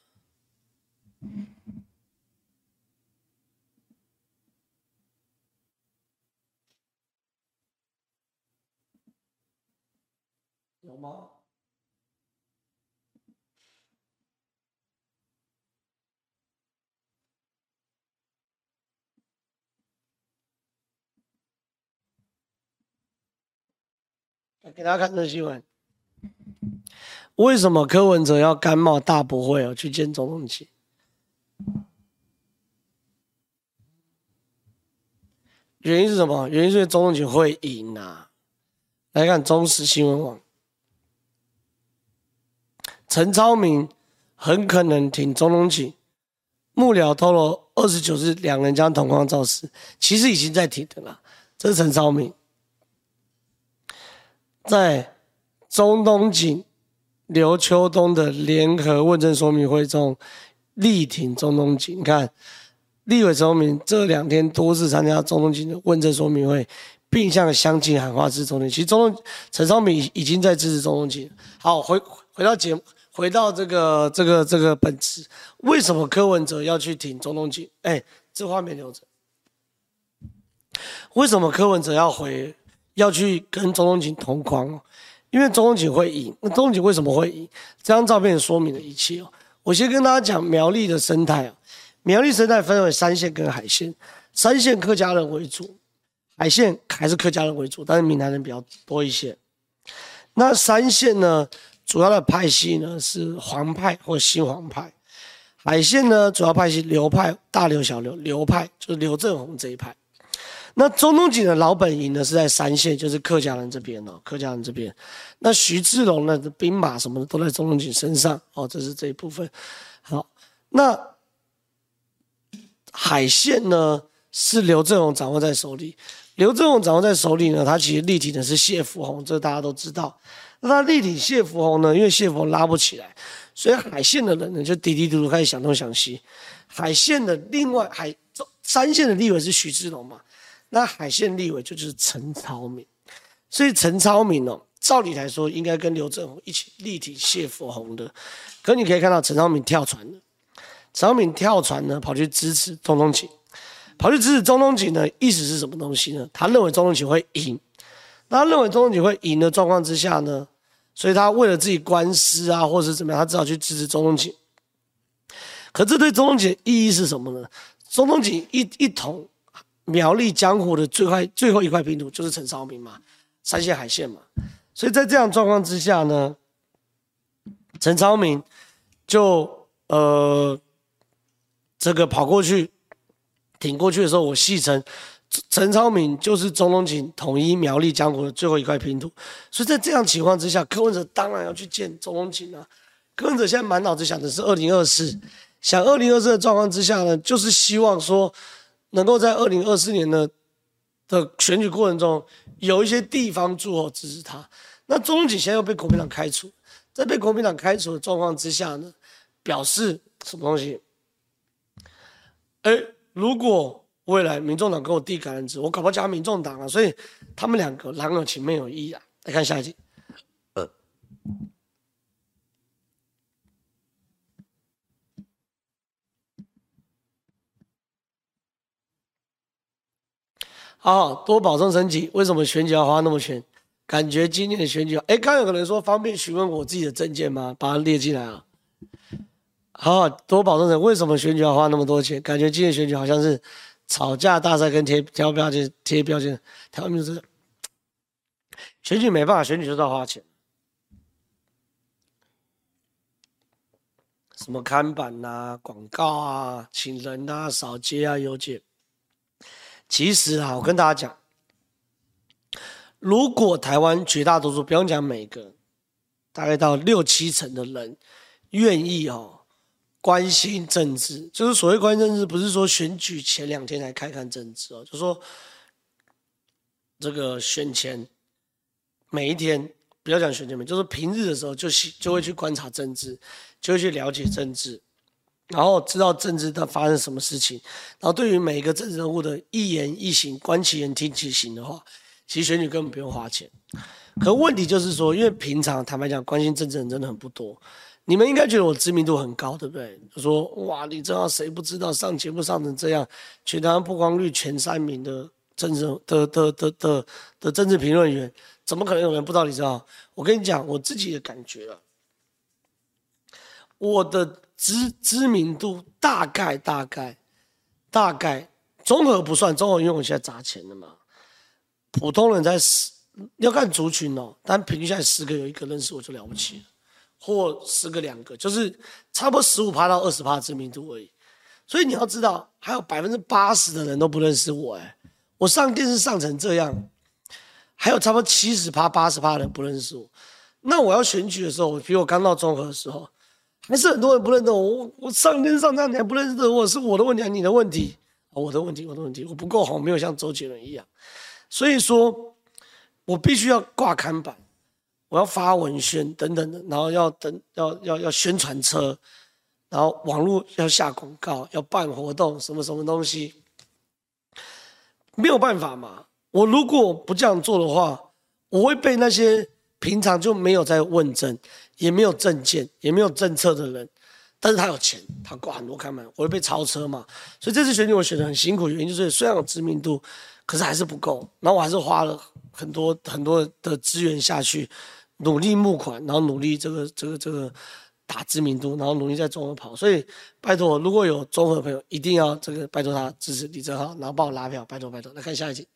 有吗？给大家看这新闻，为什么柯文哲要甘冒大不讳哦去见钟东锦？原因是什么？原因是钟东锦会赢啊！来看中时新闻网，陈超明很可能挺钟东锦，幕僚透露二十九日两人将同框造势，其实已经在挺的了。这是陈超明。在中东锦、刘秋东的联合问政说明会中，力挺中东锦。你看，立委陈明这两天多次参加中东锦的问政说明会，并向乡亲喊话支持钟东锦。其实中陈超明已经在支持中东锦。好，回回到节目，回到这个这个这个本质，为什么柯文哲要去挺中东锦？哎，这画面留着。为什么柯文哲要回？要去跟钟东锦同框哦，因为钟东锦会赢。那钟东锦为什么会赢？这张照片说明了一切哦。我先跟大家讲苗栗的生态啊，苗栗生态分为山线跟海线，山线客家人为主，海线还是客家人为主，但是闽南人比较多一些。那山线呢，主要的派系呢是黄派或新黄派，海线呢主要派系刘派，大刘小刘，刘派就是刘政鸿这一派。那钟东锦的老本营呢是在三线，就是客家人这边哦，客家人这边。那徐志龙呢的兵马什么的都在钟东锦身上哦，这是这一部分。好，那海线呢是刘振荣掌握在手里，刘振荣掌握在手里呢，他其实力挺的是谢福洪，这大家都知道。那他力挺谢福洪呢，因为谢福弘拉不起来，所以海线的人呢就嘀嘀嘟嘟开始想东想西。海线的另外海三线的立委是徐志龙嘛？那海线立委就是陈超明，所以陈超明哦，照理来说应该跟刘政鸿一起力挺谢福弘的，可你可以看到陈超明跳船了，陈超明跳船呢，跑去支持钟东锦，跑去支持钟东锦呢，意思是什么东西呢？他认为钟东锦会赢，那他认为钟东锦会赢的状况之下呢，所以他为了自己官司啊，或者是怎么样，他只好去支持钟东锦。可这对钟东锦意义是什么呢？钟东锦一一统。苗栗江湖的最快最后一块拼图就是陈超明嘛，三线海线嘛。所以在这样状况之下呢，陈超明就呃这个跑过去挺过去的时候，我戏称陈超明就是钟东锦统一苗栗江湖的最后一块拼图。所以在这样情况之下，柯文哲当然要去见钟东锦啊。柯文哲现在满脑子想的是二零二四，想二零二四的状况之下呢，就是希望说能够在二零二四年的的选举过程中，有一些地方诸侯支持他。那钟东锦现在又被国民党开除，在被国民党开除的状况之下呢，表示什么东西？哎，如果未来民众党跟我递橄榄枝，我搞不好加民众党啊，所以他们两个郎有情妹有意啊。来看下一集。好，好，多保重身体。为什么选举要花那么钱？感觉今年的选举，哎，刚有个人说方便询问我自己的证件吗？把它列进来啊。好，多保重身体。为什么选举要花那么多钱？感觉今年选举好像是吵架大赛跟贴贴标签、贴标签。挑名字选举没办法，选举就是要花钱。什么看板呐、啊、广告啊、请人啊、扫街啊、邮件。其实啊，我跟大家讲，如果台湾绝大多数，不用讲每个，大概到六七成的人愿意哦关心政治，就是所谓关心政治，不是说选举前两天才开看政治哦，就说这个选前每一天，不要讲选前，就是平日的时候就就会去观察政治，就会去了解政治。然后知道政治它发生什么事情，然后对于每一个政治人物的一言一行，观其言听其行的话，其实选举根本不用花钱。可问题就是说，因为平常坦白讲，关心政治的人真的很不多。你们应该觉得我知名度很高，对不对？就说哇，你知道谁不知道上节目上成这样，全台湾曝光率前三名的政治的的的的的，政治评论员，怎么可能有人不知道？你知道？我跟你讲，我自己的感觉啊，我的。知知名度大概大概大概综合不算综合，因为我现在砸钱了嘛。普通人在十要看族群哦，但平均下来十个有一个认识我就了不起，或十个两个，就是差不多十五趴到二十趴知名度而已。所以你要知道，还有百分之八十的人都不认识我哎，我上电视上成这样，还有差不多七十趴八十趴的人不认识我。那我要选举的时候，比如我刚到综合的时候。还是很多人不认得我，我上天上这样你还不认识我，是我的问题还是你的问题？我的问题，我的问题，我不够好，没有像周杰伦一样，所以说，我必须要挂刊板，我要发文宣等等的，然后要等要要要宣传车，然后网络要下广告，要办活动，什么什么东西，没有办法嘛。我如果不这样做的话，我会被那些平常就没有在问政。也没有政见，也没有政策的人，但是他有钱，他挂很多开门，我会被超车嘛。所以这次选举我选的很辛苦，原因就是虽然有知名度，可是还是不够。然后我还是花了很多很多的资源下去，努力募款，然后努力这个这个这个打知名度，然后努力在综合跑。所以拜托，如果有综合朋友，一定要这个拜托他支持李正皓，然后帮我拉票，拜托拜托。来看下一集。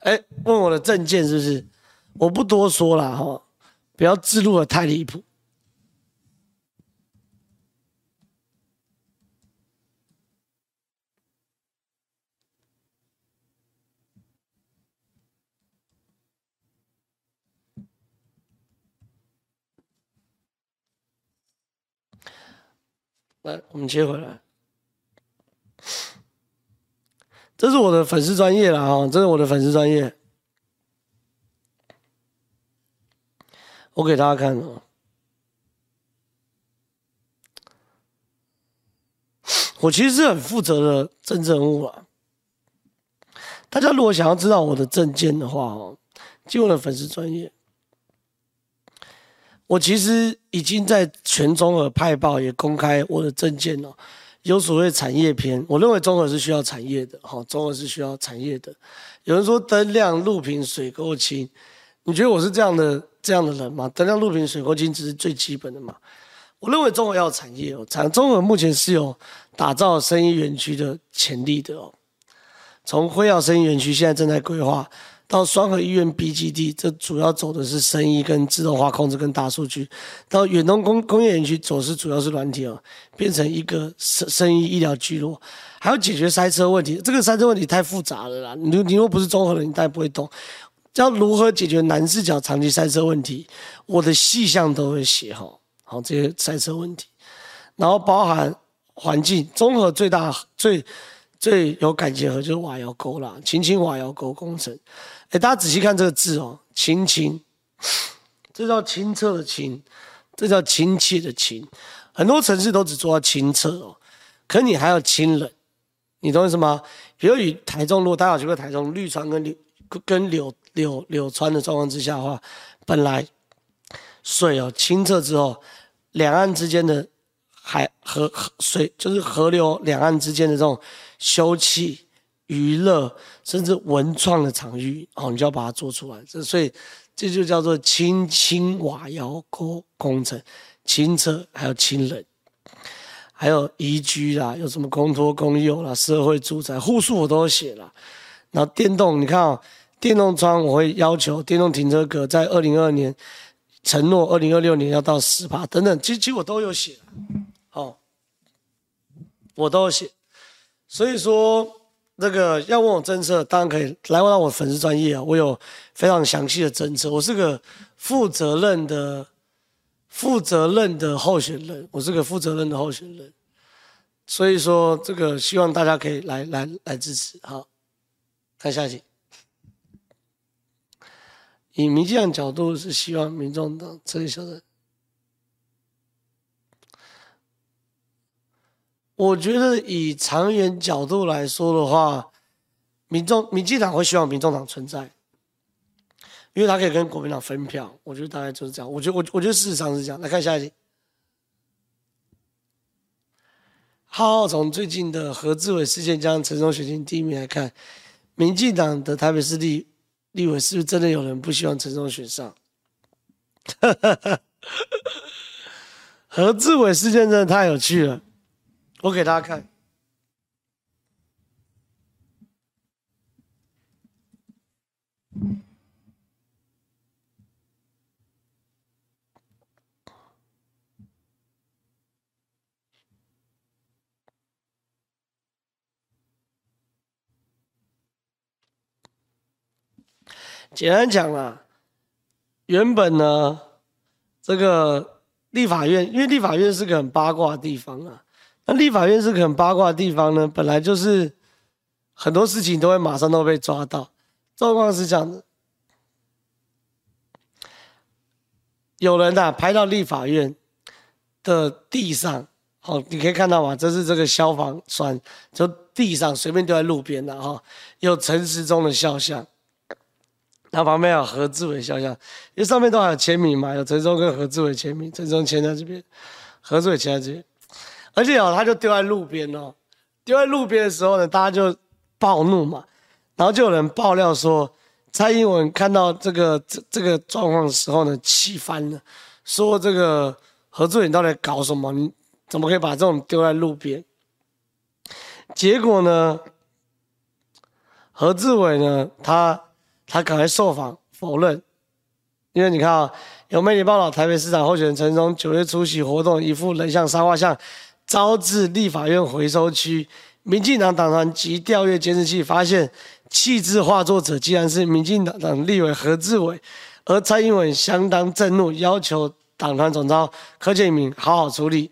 哎，问我的政见是不是？我不多说了哈。不要自录的太离谱。来，我们切回来。这是我的粉丝专业了啊！这是我的粉丝专业。我给大家看哦，我其实是很负责的政治人物啊。大家如果想要知道我的政见的话哦，进我的粉丝专业，我其实已经在全中和派报也公开我的政见了，有所谓产业篇，我认为中和是需要产业的，哈，中和是需要产业的。有人说灯亮路平水够清，你觉得我是这样的？这样的人嘛，灯亮路平水沟金只是最基本的嘛。我认为中和要产业哦，产中和目前是有打造生医园区的潜力的哦。从辉耀生医园区现在正在规划，到双和医院 B 基地，这主要走的是生医跟自动化控制跟大数据；到远东工工业园区走是主要是软体哦，变成一个生生医医疗聚落，还要解决塞车问题。这个塞车问题太复杂了啦，你你又不是综合的，你大概不会懂。要如何解决南势角长期塞车问题，我的细项都会写好，好这些塞车问题，然后包含环境综合最大最。最有感结合就是瓦窑沟啦，青青瓦窑沟工程。哎，大家仔细看这个字哦，青青，这叫清澈的清，这叫亲切的亲。很多城市都只做到清澈哦，可你还要清冷，你懂意思吗？比如以台中，如果大家有去过台中绿川跟柳跟柳柳柳川的状况之下的话，本来水哦清澈之后，两岸之间的海河河水就是河流两岸之间的这种。休憩、娱乐，甚至文创的场域，哦，你就要把它做出来。这所以这就叫做清清瓦窑沟工程，清澈还有清冷，还有宜居啦，有什么公托公有啦，社会住宅户数我都写了。然后电动，你看哦，电动窗我会要求电动停车格在二零二二年承诺，二零二六年要到十趴等等，其实其实我都有写，哦，我都有写。所以说，这个要问我政策，当然可以来问到我粉丝专业啊，我有非常详细的政策。我是个负责任的、负责任的候选人，我是个负责任的候选人。所以说，这个希望大家可以来来来支持。好，看下一集。以民进党角度是希望民众党这里小人。我觉得以长远角度来说的话，民众民进党会希望民众党存在，因为他可以跟国民党分票。我觉得大概就是这样。我觉得我我觉得事实上是这样。来看下一题。好，从最近的何志伟事件将陈忠选进第一名来看，民进党的台北市立立委是不是真的有人不希望陈松选上？何志伟事件真的太有趣了。我给大家看，简单讲啊，原本呢，这个立法院，因为立法院是个很八卦的地方啊。那立法院是个很八卦的地方呢，本来就是很多事情都会马上都被抓到。状况是这样的，有人呐、啊、拍到立法院的地上，好，你可以看到吗？这是这个消防栓，就地上随便丢在路边的哈，有陈时中的肖像，他旁边有何志伟肖像，因为上面都还有签名嘛，有陈时中跟何志伟签名，陈时中签在这边，何志伟签在这边。而且哦，他就丢在路边哦，丢在路边的时候呢，大家就暴怒嘛，然后就有人爆料说，蔡英文看到这个这这个状况的时候呢，气翻了，说这个何志伟到底搞什么？你怎么可以把这种丢在路边？结果呢，何志伟呢，他他赶快受访否认，因为你看啊，有媒体报道，台北市长候选人陈时中九月出席活动，一副人像沙画像。招致立法院回收区，民进党党团及调阅监视器，发现弃置画作者竟然是民进党党立委何志伟，而蔡英文相当震怒，要求党团总召柯建铭好好处理。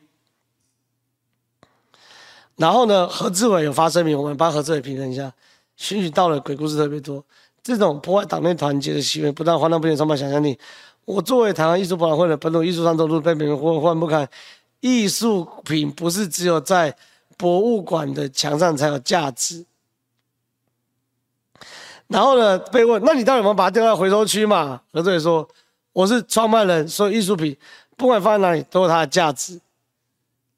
然后呢，何志伟有发声明，我们帮何志伟评论一下。选举到了，鬼故事特别多，这种破坏党内团结的行为，不但荒诞不经，充满想象力。我作为台湾艺术博览会的本土艺术创作者，被别人混混不堪。艺术品不是只有在博物馆的墙上才有价值。然后呢，被问，那你到底有没有把它丢在回收区嘛？何志伟说，我是创办人，所以艺术品不管放在哪里都有它的价值。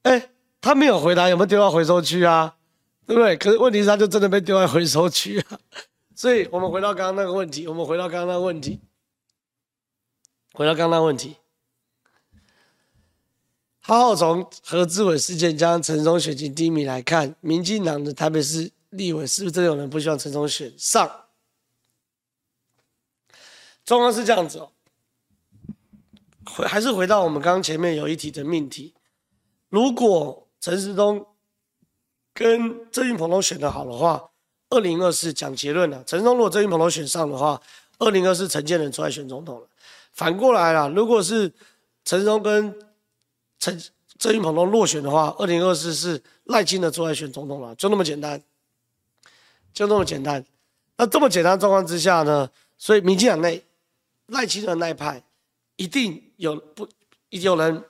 哎，他没有回答有没有丢到回收区啊，对不对？可是问题是他就真的被丢在回收区啊。所以我们回到刚刚那个问题，我们回到刚刚那个问题，回到刚刚那个问题。好好从何志伟事件将陈松选进第一名来看，民进党的台北市立委是不是真的有人不希望陈松选上？状况是这样子哦，回还是回到我们刚刚前面有一题的命题，如果陈时东跟郑运鹏都选得好的话，二零二四讲结论了，陈松如果郑运鹏都选上的话，二零二四陈建仁出来选总统了。反过来了，如果是陈松跟陈郑运鹏都落选的话，二零二四是赖清德出来选总统了，就那么简单，就那么简单。那这么简单状况之下呢，所以民进党内赖清德那一派一定有不一定有人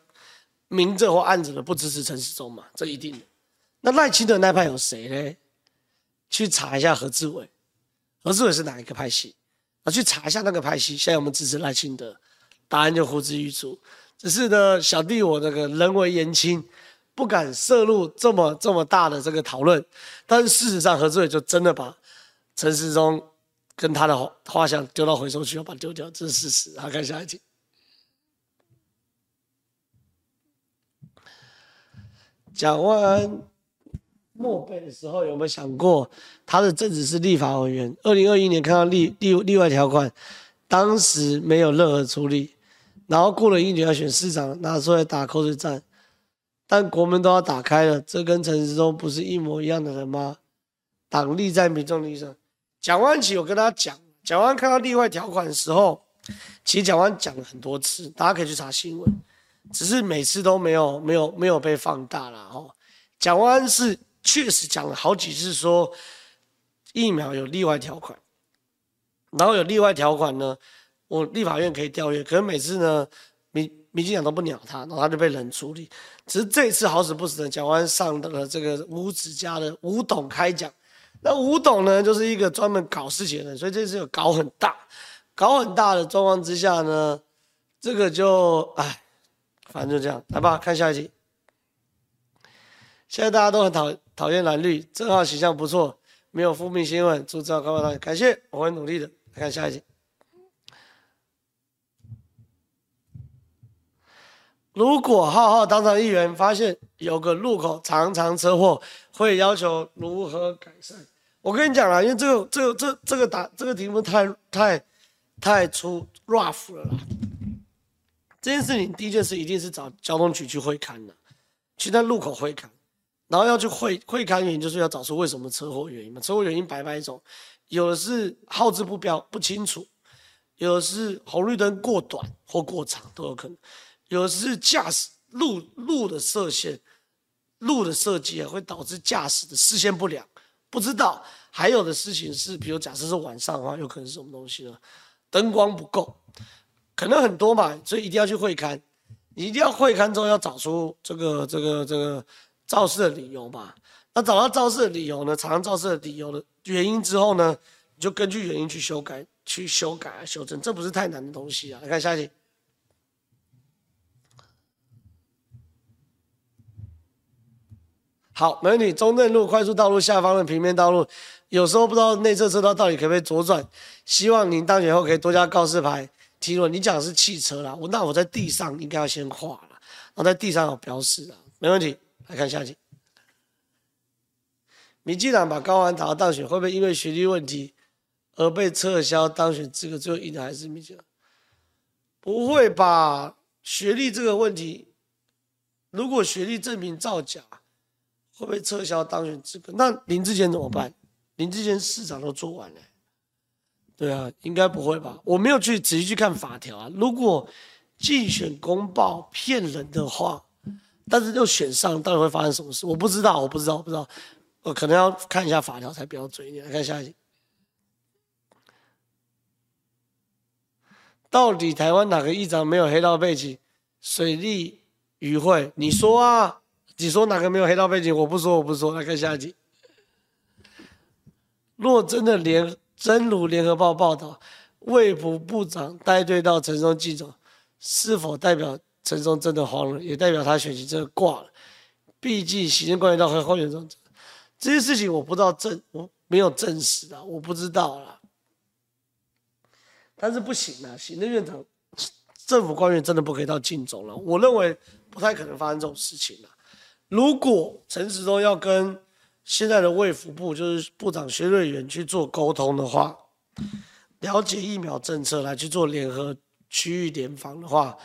明着或暗着的不支持陈世忠嘛，这一定的。那赖清德那一派有谁呢？去查一下何志伟，何志伟是哪一个派系？啊，去查一下那个派系，现在我们支持赖清德？答案就呼之欲出。只是呢，小弟我这个人为言轻，不敢涉入这么这么大的这个讨论。但是事实上，何志伟就真的把陈世忠跟他的画像丢到回收区，要把它丢掉，这是事实。好，看下一题。蒋万安漠北的时候，有没有想过他的正职是立法委员？二零二一年看到例例例外条款，当时没有任何处理，然后过了一年要选市长，拿出来打口水战。但国门都要打开了，这跟陈时中不是一模一样的人吗？党立在民众立场。蒋万安，我跟他讲，蒋万看到例外条款的时候，其实蒋万讲了很多次，大家可以去查新闻，只是每次都没有没有没有被放大了哦。蒋万是确实讲了好几次说疫苗有例外条款，然后有例外条款呢，我立法院可以调阅，可是每次呢民民进党都不鸟他，然后他就被冷处理。只是这次好死不死的，蒋万上的了这个五子家的吴董开讲。那吴董呢，就是一个专门搞事情的人，所以这次有搞很大，搞很大的状况之下呢，这个就哎，反正就这样，来吧，看下一集。现在大家都很讨讨厌蓝绿，正好形象不错，没有负面新闻，祝正好高高感谢，我会努力的。来看下一集。如果浩浩当上议员，发现有个路口常常车祸，会要求如何改善？我跟你讲啊，因为这个、这个、这、这个答这个题目太、太、太出 rough 了啦。这件事情，第一件事一定是找交通局去会勘的，去那路口会勘，然后要去会会勘原因，就是要找出为什么车祸原因嘛。车祸原因百百种，有的是号志不标不清楚，有的是红绿灯过短或过长都有可能。有的是驾驶路路的设限，路的设计啊，会导致驾驶的视线不良，不知道。还有的事情是，比如假设是晚上的话，有可能是什么东西呢？灯光不够，可能很多嘛，所以一定要去会勘。你一定要会勘之后，要找出这个这个这个肇事的理由嘛。那找到肇事的理由呢？查到肇事的理由的原因之后呢，你就根据原因去修改，去修改啊，修正，这不是太难的东西啊。来看下一题。好，没问题。中正路快速道路下方的平面道路，有时候不知道内侧车道到底可不可以左转。希望您当选后可以多加告示牌。提问，你讲的是汽车啦，我那我在地上应该要先画了，然后在地上有标示啊，没问题。来看下集。民进党把高虹安当选，会不会因为学历问题而被撤销当选资格？最后赢的还是民进党？不会吧？学历这个问题，如果学历证明造假。会不会撤销当选资格？那林志坚怎么办？林志坚市长都做完了，对啊，应该不会吧？我没有去仔细去看法条啊。如果竞选公报骗人的话，但是又选上，到底会发生什么事？我不知道，我不知道，我不知道。我可能要看一下法条才比较准一点。来看下一集，到底台湾哪个议长没有黑道背景？水利与会，你说啊？你说哪个没有黑道背景？我不说，我不说。来看下一集。若真的联真如联合报报道，卫福部长带队到陈松祭走，是否代表陈松真的慌了？也代表他选情真的挂了？毕竟行政官员到和候选中，这些事情我不知道证，我没有证实啊，我不知道啦。但是不行啊，行政院长、政府官员真的不可以到竞总了。我认为不太可能发生这种事情了。如果陈时中要跟现在的卫福部，就是部长薛瑞元去做沟通的话，了解疫苗政策来去做联合区域联防的话，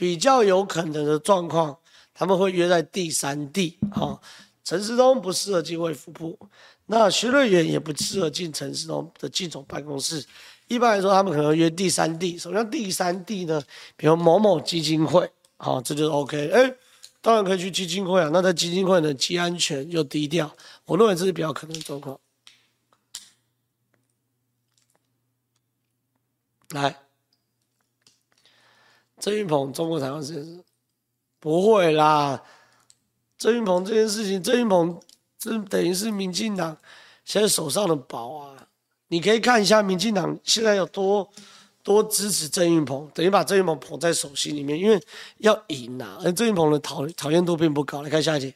比较有可能的状况，他们会约在第三地。哈，陈世东不适合进卫福部，那徐瑞元也不适合进陈世东的进总办公室。一般来说，他们可能约第三地。什么叫第三地呢？比如某某基金会，好，这就 OK。哎，当然可以去基金会啊。那在基金会呢，既安全又低调，我认为这是比较可能的状况。来，郑运鹏，中国台湾实验室，不会啦。郑运鹏这件事情，郑运鹏这等于是民进党现在手上的宝啊！你可以看一下民进党现在有多多支持郑运鹏，等于把郑运鹏捧在手心里面，因为要赢啊。而郑运鹏的讨讨厌度并不高。来看下一题，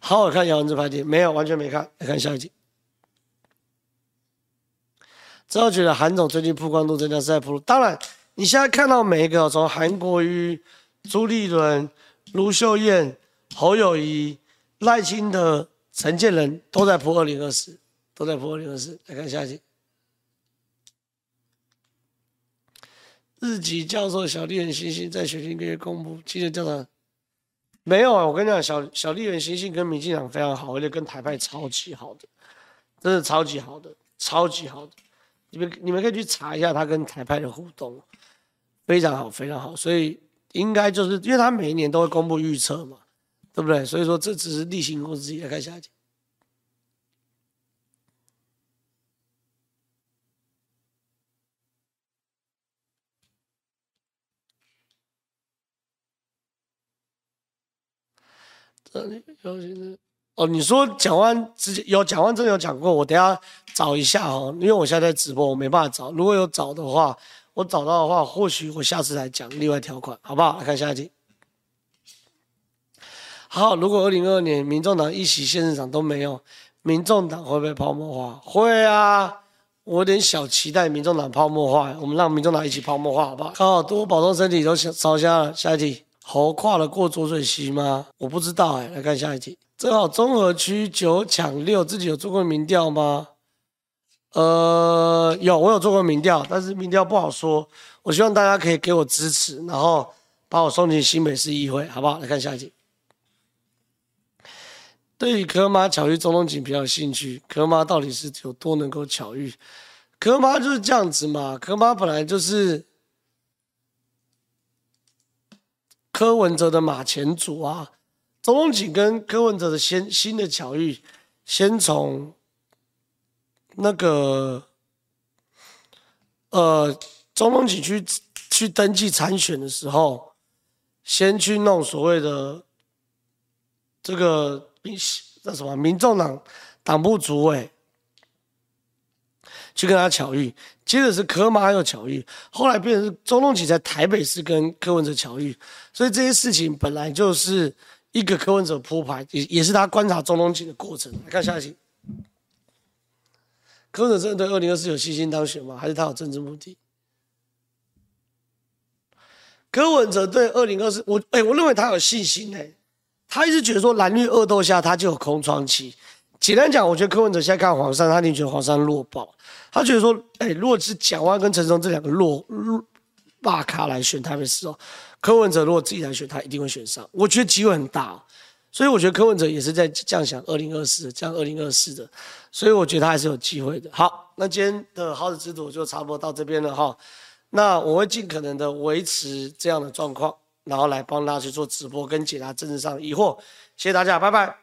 好好看杨文智拍片，没有，完全没看。来看下一题。真的觉得韩总最近曝光度增加是在铺路。当然，你现在看到每一个从韩国瑜、朱立伦、卢秀燕、侯友宜、赖清德、陈建仁都在铺二零二四，都在铺二零二四。来看下一集。日籍教授小笠原欣幸在选前一个月公布记者调查，没有啊？我跟你讲，小小笠原欣幸跟民进党非常好，而且跟台派超级好的，真的超级好的，超级好的。你们你们可以去查一下他跟台派的互动，非常好，非常好。所以应该就是因为他每一年都会公布预测嘛，对不对？所以说这只是例行公事。来看下一集。哦，你说蒋万之前有蒋万真的有讲过，我等下找一下哦，因为我现在在直播，我没办法找。如果有找的话，我找到的话，或许我下次来讲例外条款，好不好？来看下一题。好，如果二零二二年民众党一席县市长都没有，民众党会不会泡沫化？会啊，我有点小期待民众党泡沫化，我们让民众党一起泡沫化，好不好？好，多保重身体，都烧瞎了。下一题，猴跨了过浊水溪吗？我不知道哎，来看下一题。正好中和区九抢六，自己有做过民调吗？呃，有，我有做过民调，但是民调不好说。我希望大家可以给我支持，然后把我送进新北市议会，好不好？来看下一集。对于柯妈巧遇钟东锦比较有兴趣，柯妈到底是有多能够巧遇？柯妈就是这样子嘛，柯妈本来就是柯文哲的马前卒啊。钟东锦跟柯文哲的先新的巧遇，先从那个呃，钟东锦去去登记参选的时候，先去弄所谓的这个民那什么民众党党部主委，去跟他巧遇，接着是柯妈又巧遇，后来变成是钟东锦在台北市跟柯文哲巧遇，所以这些事情本来就是。一个柯文哲铺排，也也是他观察中东锦的过程。来看下一题，柯文哲真的对二零二四有信心当选吗？还是他有政治目的？柯文哲对二零二四，我哎，我认为他有信心哎，他一直觉得说蓝绿恶斗下他就有空窗期。简单讲，我觉得柯文哲现在看黄山，他一定觉得黄山弱爆，他觉得说，哎，如果是蒋万跟陈松这两个弱弱大咖来选台北市哦。柯文哲如果自己来选，他一定会选上。我觉得机会很大，所以我觉得柯文哲也是在这样想，二零二四这样二零二四的，所以我觉得他还是有机会的。好，那今天的好事之徒就差不多到这边了哈。那我会尽可能的维持这样的状况，然后来帮大家去做直播跟解答政治上的疑惑。谢谢大家，拜拜。